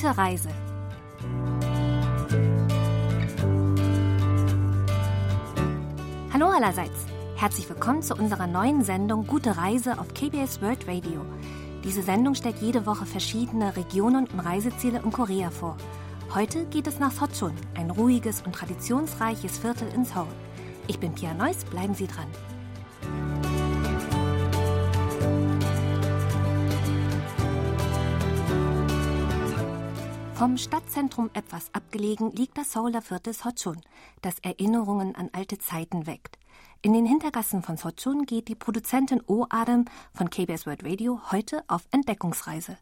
Gute Reise. Hallo allerseits. Herzlich willkommen zu unserer neuen Sendung Gute Reise auf KBS World Radio. Diese Sendung stellt jede Woche verschiedene Regionen und Reiseziele in Korea vor. Heute geht es nach Sochun, ein ruhiges und traditionsreiches Viertel in Seoul. Ich bin Pia Neuss, bleiben Sie dran. Vom Stadtzentrum etwas abgelegen liegt das Seouler Viertel Sochun, das Erinnerungen an alte Zeiten weckt. In den Hintergassen von Sochun geht die Produzentin O. Adam von KBS World Radio heute auf Entdeckungsreise.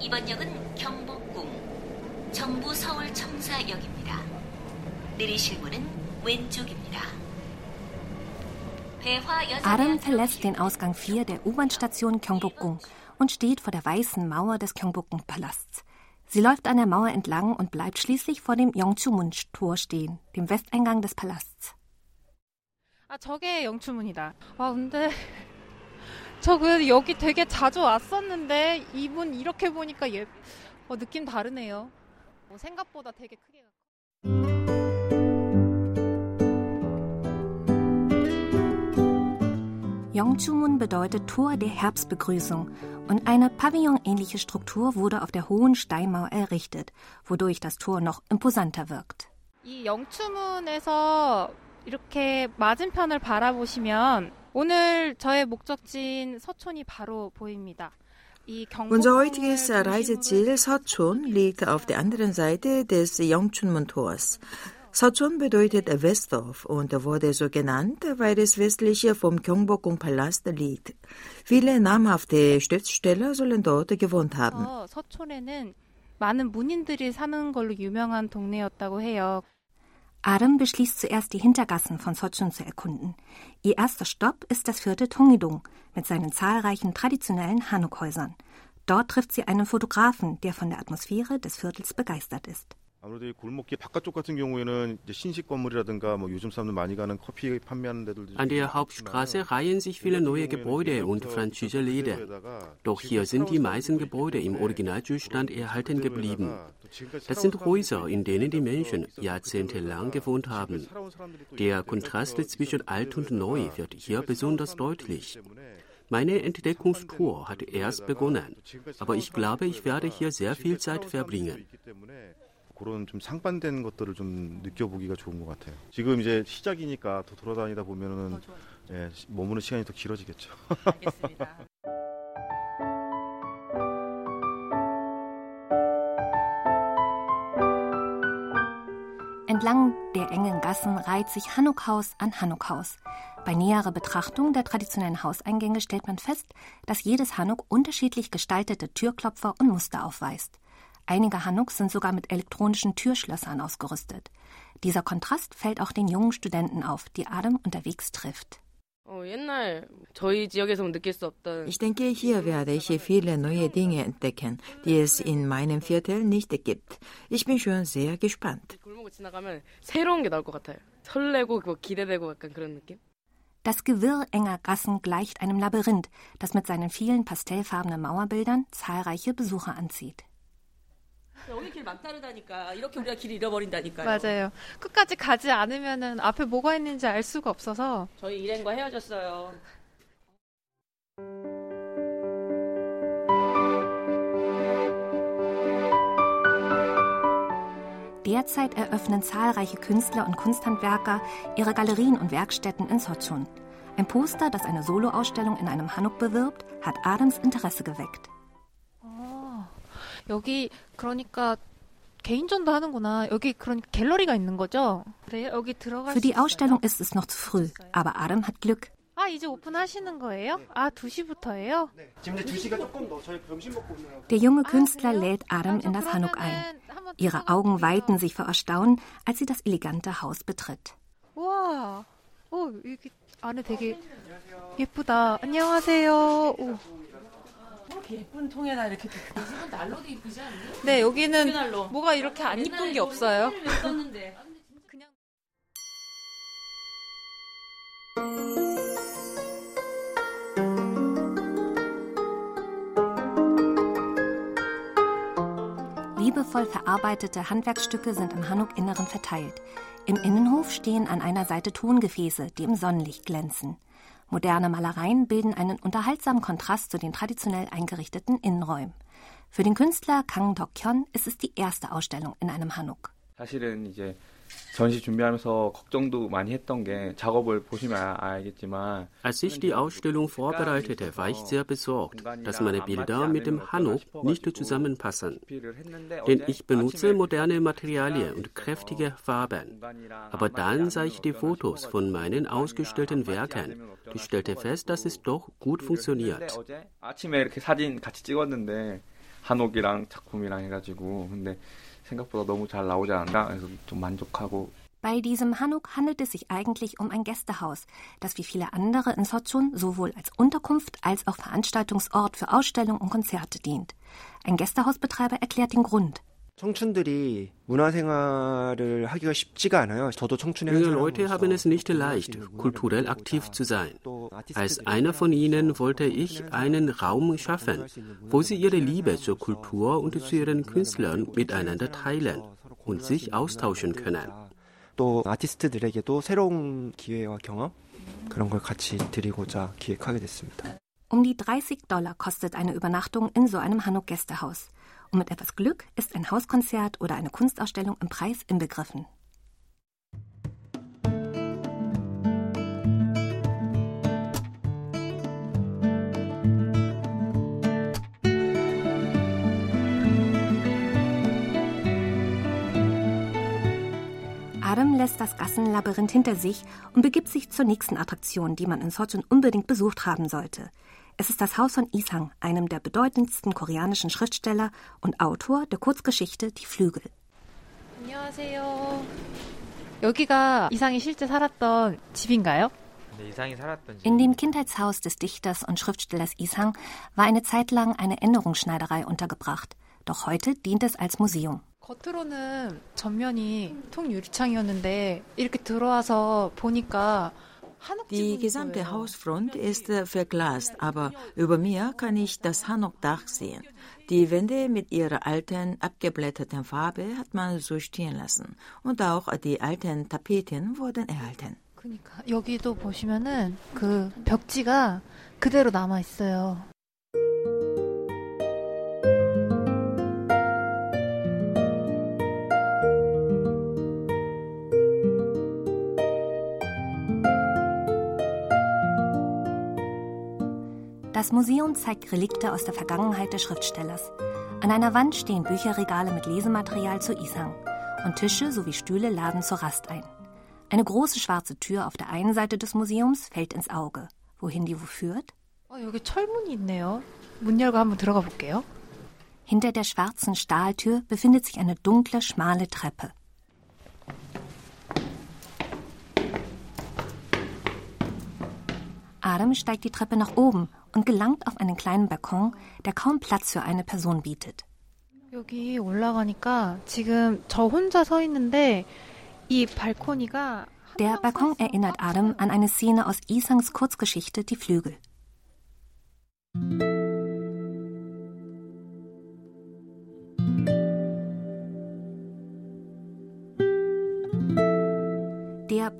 이번 역은 경복궁 정부 서울 청사역입니다. 내리실 문은 왼쪽입니다. Adam verlässt den Ausgang 4 der U-Bahn-Station Gyeongbokgung und steht vor der weißen Mauer des Gyeongbokgung-Palasts. Sie läuft an der Mauer entlang und bleibt schließlich vor dem Yongchumun-Tor stehen, dem Westeingang des Palasts. 아, 저게 영추문이다. 아, 근데 저 그 여기 되게 자주 왔었는데 이분 이렇게 보니까 예, 어, 느낌 다르네요. 어, 생각보다 되게 크게. Yongchumun bedeutet Tor der Herbstbegrüßung und eine pavillonähnliche Struktur wurde auf der hohen Steinmauer errichtet, wodurch das Tor noch imposanter wirkt. 이 영추문에서 이렇게 맞은편을 바라보시면 오늘 저의 목적지인 서촌이 바로 보입니다. Unser heutiges Reiseziel Sochun liegt auf der anderen Seite des Yongchunmun-Tors. Sazun bedeutet Westdorf und wurde so genannt, weil es westlich vom Gyeongbokgung-Palast liegt. Viele namhafte Schriftsteller sollen dort gewohnt haben. Adam beschließt zuerst, die Hintergassen von Sochun zu erkunden. Ihr erster Stopp ist das vierte Tongidong mit seinen zahlreichen traditionellen Hanukhäusern. Dort trifft sie einen Fotografen, der von der Atmosphäre des Viertels begeistert ist. 아무래도 이 골목길 바깥쪽 같은 경우에는 이제 신식 건물이라든가 뭐 요즘 사람들 많이 가는 커피 판매하는 데들도 An der Hauptstraße reihen sich viele neue Gebäude und Franchise-Läden. Doch hier sind die meisten Gebäude im Originalzustand erhalten geblieben. Das sind Häuser, in denen die Menschen jahrzehntelang gewohnt haben. Der Kontrast zwischen alt und neu wird hier besonders deutlich. Meine Entdeckungstour hat erst begonnen, aber ich glaube, ich werde hier sehr viel Zeit verbringen. 그런 좀 상반된 것들을 좀 느껴보기가 좋은 것 같아요. 지금 이제 시작이니까 더 돌아다니다 보면은 예, 머무는 시간이 더 길어지겠죠. 알겠습니다. Entlang der engen Gassen reiht sich Hanukhaus an Hanukhaus. Bei näherer Betrachtung der traditionellen Hauseingänge stellt man fest, dass jedes Hanuk unterschiedlich gestaltete Türklopfer und Muster aufweist. Einige Hanuks sind sogar mit elektronischen Türschlössern ausgerüstet. Dieser Kontrast fällt auch den jungen Studenten auf, die Adam unterwegs trifft. Ich denke, hier werde ich viele neue Dinge entdecken, die es in meinem Viertel nicht gibt. Ich bin schon sehr gespannt. Das Gewirr enger Gassen gleicht einem Labyrinth, das mit seinen vielen pastellfarbenen Mauerbildern zahlreiche Besucher anzieht. 여기 길 막다르다니까. 이렇게 우리가 길 잃어버린다니까요. 맞아요. 끝까지 가지 않으면은 앞에 뭐가 있는지 알 수가 없어서 저희 일행과 헤어졌어요. Derzeit eröffnen zahlreiche Künstler und Kunsthandwerker ihre Galerien und Werkstätten in Sochun. Ein Poster, das eine Soloausstellung in einem Hanuk bewirbt, hat Adams Interesse geweckt. 여기 그러니까 개인전도 하는구나. 여기 그런 갤러리가 있는 거죠? 그래요? 여기 들어갈 Für 수 die 있어요? Ausstellung ist es noch zu früh, aber Adam hat Glück. 아, 이제 오픈하시는 거예요? 아, 2시부터예요? 지금 이제 2시가 조금 더 저희 점심 먹고 오느라고 Der junge Künstler lädt Adam in das Hanuk ein. Ihre Augen weiten sich vor Erstaunen, als sie das elegante Haus betritt. 우와. 오, 여기 안에 되게 예쁘다. 안녕하세요. 오. 이렇게 예쁜 통에다 이렇게. 이 집은 난로도 이쁘지 않니? 네, 여기는 난로. 뭐가 이렇게 안 이쁜 게 없어요. 왜 썼는데? 그냥 kunstvoll verarbeitete Handwerksstücke sind im Hanuk-Inneren verteilt. Im Innenhof stehen an einer Seite Tongefäße, die im Sonnenlicht glänzen. Moderne Malereien bilden einen unterhaltsamen Kontrast zu den traditionell eingerichteten Innenräumen. Für den Künstler Kang Dok-hyun ist es die erste Ausstellung in einem Hanuk. 사실은 이제 전시 준비하면서 걱정도 많이 했던 게 작업을 보시면 알겠지만 Als ich die Ausstellung vorbereitete, war ich sehr besorgt, dass meine Bilder mit dem Hanuk nicht zusammenpassen. Denn ich benutze moderne Materialien und kräftige Farben. Aber dann sah ich die Fotos von meinen ausgestellten Werken und stellte fest, dass es doch gut funktioniert. 아침에 이렇게 사진 같이 찍었는데 한옥이랑 작품이랑 해가지고 근데 생각보다 너무 잘 나오지 않나 그래서 좀 만족하고 Bei diesem Hanuk handelt es sich eigentlich um ein Gästehaus, das wie viele andere in Sochun sowohl als Unterkunft als auch Veranstaltungsort für Ausstellungen und Konzerte dient. Ein Gästehausbetreiber erklärt den Grund. 청춘들이 문화생활을 하기가 쉽지가 않아요. 저도 청춘의 Junge Leute haben es nicht leicht, kulturell aktiv zu sein. Als einer von ihnen wollte ich einen Raum schaffen, wo sie ihre Liebe zur Kultur und zu ihren Künstlern miteinander teilen und sich austauschen können. 또 아티스트들에게도 새로운 기회와 경험 그런 걸 같이 드리고자 기획하게 됐습니다. Um die 30 Dollar kostet eine Übernachtung in so einem Hanuk-Gästehaus. Und mit etwas Glück ist ein Hauskonzert oder eine Kunstausstellung im Preis inbegriffen. Adam lässt das Gassenlabyrinth hinter sich und begibt sich zur nächsten Attraktion, die man in Sochun unbedingt besucht haben sollte. Es ist das Haus von Isang, einem der bedeutendsten koreanischen Schriftsteller und Autor der Kurzgeschichte Die Flügel. 안녕하세요. 여기가 이상이 실제 살았던 집인가요? In dem Kindheitshaus des Dichters und Schriftstellers Isang war eine Zeit lang eine Änderungsschneiderei untergebracht. Doch heute dient es als Museum. 겉으로는 전면이 통유리창이었는데 이렇게 들어와서 보니까 Die gesamte Hausfront ist äh, verglast, aber über mir kann ich das Hanok-Dach sehen. Die Wände mit ihrer alten, abgeblätterten Farbe hat man so stehen lassen. Und auch die alten Tapeten wurden erhalten. 그러니까 여기도 보시면은 그 벽지가 그대로 남아 있어요. Das Museum zeigt Relikte aus der Vergangenheit des Schriftstellers. An einer Wand stehen Bücherregale mit Lesematerial zu Isang und Tische sowie Stühle laden zur Rast ein. Eine große schwarze Tür auf der einen Seite des Museums fällt ins Auge. Wohin die wo führt? 어, 여기 철문이 있네요. 문 열고 한번 들어가 볼게요. Hinter der schwarzen Stahltür befindet sich eine dunkle, schmale Treppe. Adam steigt die Treppe nach oben und gelangt auf einen kleinen Balkon, der kaum Platz für eine Person bietet. 여기 올라가니까 지금 저 혼자 서 있는데 이 발코니가 Der Balkon erinnert Adam an eine Szene aus Isangs Kurzgeschichte Die Flügel.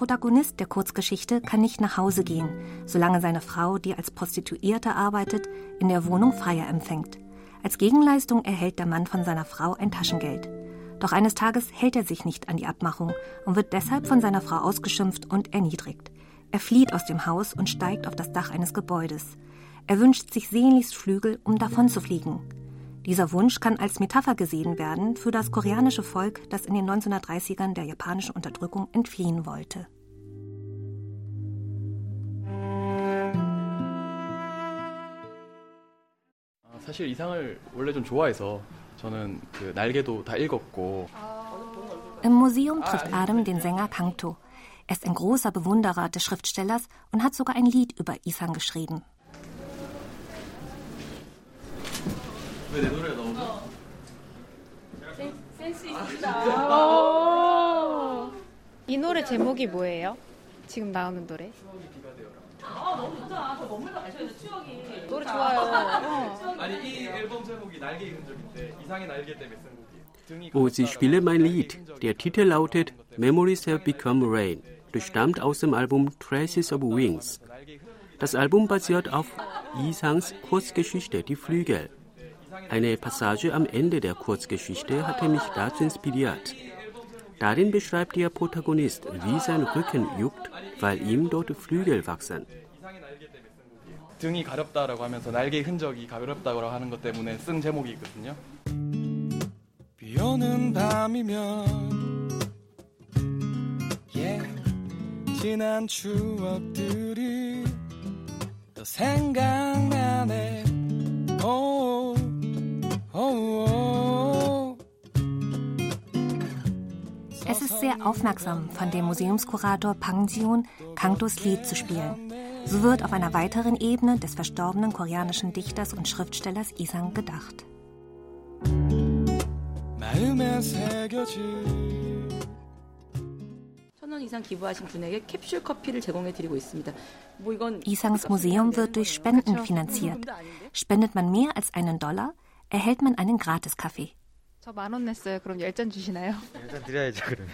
Protagonist der Kurzgeschichte kann nicht nach Hause gehen, solange seine Frau, die als Prostituierte arbeitet, in der Wohnung Freier empfängt. Als Gegenleistung erhält der Mann von seiner Frau ein Taschengeld. Doch eines Tages hält er sich nicht an die Abmachung und wird deshalb von seiner Frau ausgeschimpft und erniedrigt. Er flieht aus dem Haus und steigt auf das Dach eines Gebäudes. Er wünscht sich sehnlichst Flügel, um davon zu fliegen. Dieser Wunsch kann als Metapher gesehen werden für das koreanische Volk, das in den 1930ern der japanischen Unterdrückung entfliehen wollte. 사실 이상을 원래 좀 좋아해서 저는 그 날개도 다 읽었고 Im Museum trifft Adam den Sänger Kangto. Er ist ein großer Bewunderer des Schriftstellers und hat sogar ein Lied über Isang geschrieben. 왜 내 노래가 나오죠? 어. 이 노래 제목이 뭐예요? 지금 나오는 노래? 노래 좋아요. 어. 아니 이 앨범 제목이 날개 잃은 적인데 이상의 날개 때문에 쓴 곡이에요. Oh, sie spiele mein Lied. Der Titel lautet Memories Have Become Rain. Das stammt aus dem Album Traces of Wings. Das Album basiert auf Yisangs Kurzgeschichte Die Flügel. Eine Passage am Ende der Kurzgeschichte hatte mich dazu inspiriert. Darin beschreibt der Protagonist, wie sein Rücken juckt, weil ihm dort Flügel wachsen. 등이 가렵다라고 하면서 날개 흔적이 가렵다고 하는 것 때문에 쓴 제목이 있거든요. 비 오는 밤이면 yeah, 지난 추억들이 또 생각나네. Oh, oh, oh. es ist sehr aufmerksam von dem Museumskurator Pang Jiun, Kangtos Lied zu spielen. So wird auf einer weiteren Ebene des verstorbenen koreanischen Dichters und Schriftstellers Isang gedacht. Isangs Museum wird durch Spenden finanziert. Spendet man mehr als einen Dollar, erhält man einen Gratiskaffee. 저만 냈어요. 그럼 10잔 주시나요? 드려야죠, 그러면.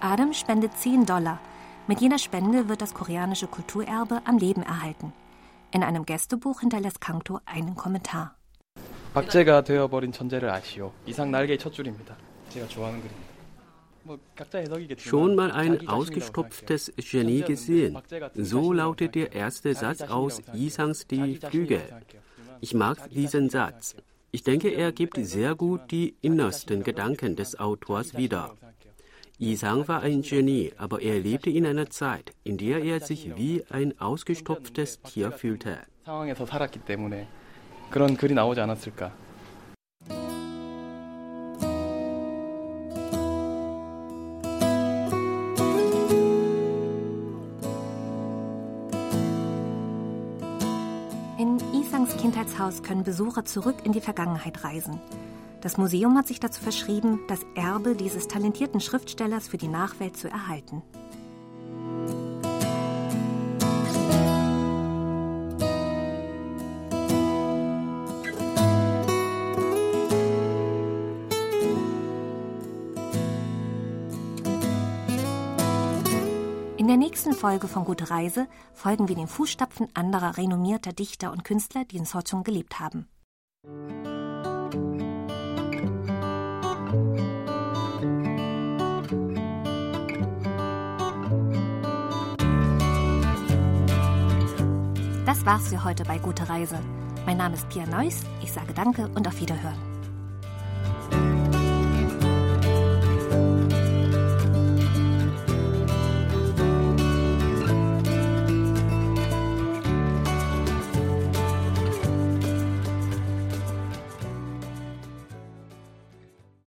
Adam spendet 10 Dollar. Mit jeder Spende wird das koreanische Kulturerbe am Leben erhalten. In einem Gästebuch hinterlässt Kangto einen Kommentar. 박제가 되어버린 전제를 아시오. 이상 날개의 첫 줄입니다. 제가 좋아하는 그림입니다. Schon mal ein ausgestopftes Genie gesehen. So lautet der erste Satz aus Isangs Die Flügel. Ich mag diesen Satz. Ich denke, er gibt sehr gut die innersten Gedanken des Autors wieder. Isang war ein Genie, aber er lebte in einer Zeit, in der er sich wie ein ausgestopftes Tier fühlte. 상황에서 살았기 때문에 그런 글이 나오지 않았을까. Kindheitshaus können Besucher zurück in die Vergangenheit reisen. Das Museum hat sich dazu verschrieben, das Erbe dieses talentierten Schriftstellers für die Nachwelt zu erhalten. Nächsten Folge von Gute Reise folgen wir den Fußstapfen anderer renommierter Dichter und Künstler, die in Sochung gelebt haben. Das war's für heute bei Gute Reise. Mein Name ist Pia Neuss. Ich sage Danke und auf Wiederhören.